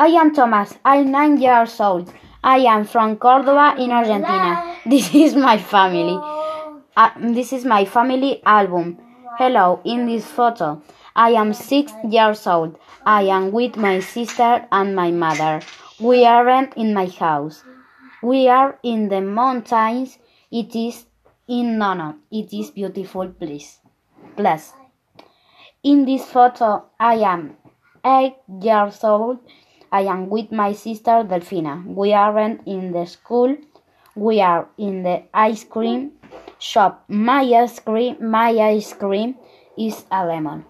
I am Thomas. I'm nine years old. I am from Córdoba in Argentina. This is my family. Uh, this is my family album. Hello, in this photo, I am six years old. I am with my sister and my mother. We aren't in my house. We are in the mountains. It is in Nono. It is beautiful place. Place. In this photo, I am eight years old. I am with my sister Delfina. We aren't in the school. We are in the ice cream shop. My ice cream, my ice cream is a lemon.